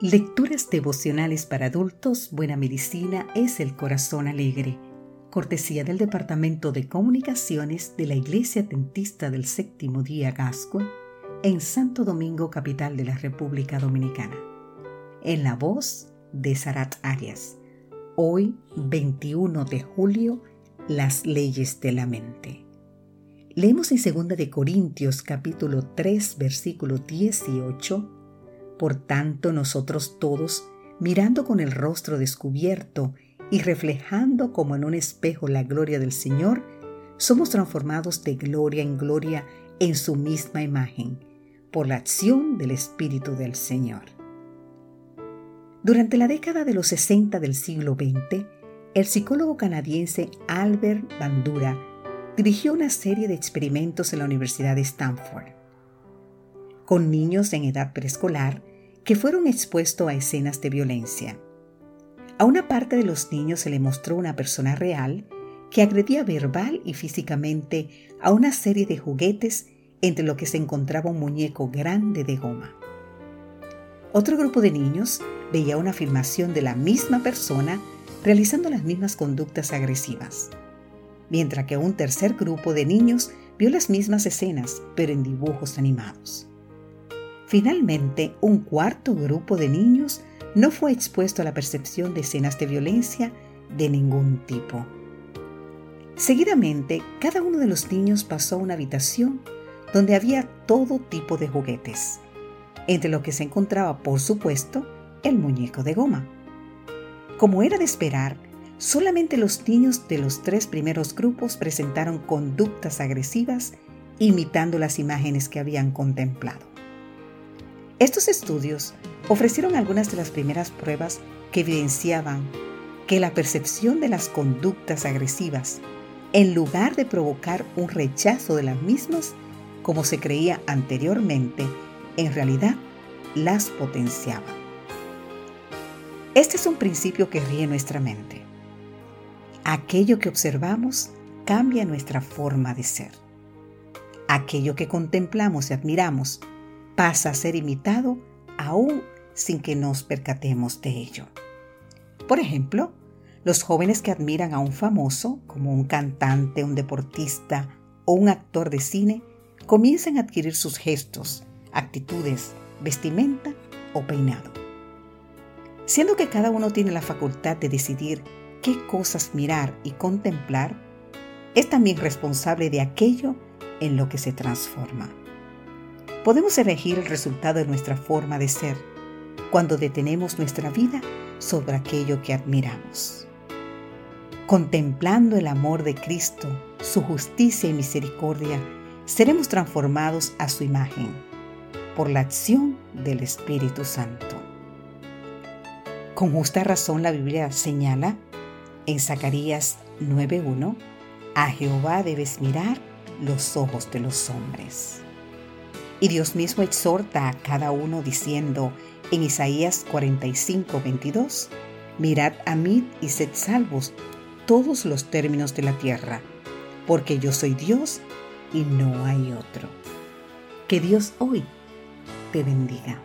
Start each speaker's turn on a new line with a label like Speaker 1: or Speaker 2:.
Speaker 1: Lecturas devocionales para adultos, Buena Medicina es el Corazón Alegre. Cortesía del Departamento de Comunicaciones de la Iglesia Adventista del Séptimo Día Gascue en Santo Domingo, capital de la República Dominicana. En la voz de Sarat Arias. Hoy, 21 de julio, las leyes de la mente. Leemos en 2 de Corintios capítulo 3 versículo 18 por tanto, nosotros todos, mirando con el rostro descubierto y reflejando como en un espejo la gloria del Señor, somos transformados de gloria en gloria en su misma imagen, por la acción del Espíritu del Señor. Durante la década de los 60 del siglo XX, el psicólogo canadiense Albert Bandura dirigió una serie de experimentos en la Universidad de Stanford con niños en edad preescolar que fueron expuestos a escenas de violencia. A una parte de los niños se le mostró una persona real que agredía verbal y físicamente a una serie de juguetes entre lo que se encontraba un muñeco grande de goma. Otro grupo de niños veía una filmación de la misma persona realizando las mismas conductas agresivas, mientras que un tercer grupo de niños vio las mismas escenas, pero en dibujos animados. Finalmente, un cuarto grupo de niños no fue expuesto a la percepción de escenas de violencia de ningún tipo. Seguidamente, cada uno de los niños pasó a una habitación donde había todo tipo de juguetes, entre lo que se encontraba, por supuesto, el muñeco de goma. Como era de esperar, solamente los niños de los tres primeros grupos presentaron conductas agresivas imitando las imágenes que habían contemplado. Estos estudios ofrecieron algunas de las primeras pruebas que evidenciaban que la percepción de las conductas agresivas, en lugar de provocar un rechazo de las mismas, como se creía anteriormente, en realidad las potenciaba. Este es un principio que ríe nuestra mente. Aquello que observamos cambia nuestra forma de ser. Aquello que contemplamos y admiramos pasa a ser imitado aún sin que nos percatemos de ello. Por ejemplo, los jóvenes que admiran a un famoso, como un cantante, un deportista o un actor de cine, comienzan a adquirir sus gestos, actitudes, vestimenta o peinado. Siendo que cada uno tiene la facultad de decidir qué cosas mirar y contemplar, es también responsable de aquello en lo que se transforma. Podemos elegir el resultado de nuestra forma de ser cuando detenemos nuestra vida sobre aquello que admiramos. Contemplando el amor de Cristo, su justicia y misericordia, seremos transformados a su imagen por la acción del Espíritu Santo. Con justa razón la Biblia señala en Zacarías 9.1, a Jehová debes mirar los ojos de los hombres. Y Dios mismo exhorta a cada uno diciendo en Isaías 45, 22, Mirad a mí y sed salvos todos los términos de la tierra, porque yo soy Dios y no hay otro. Que Dios hoy te bendiga.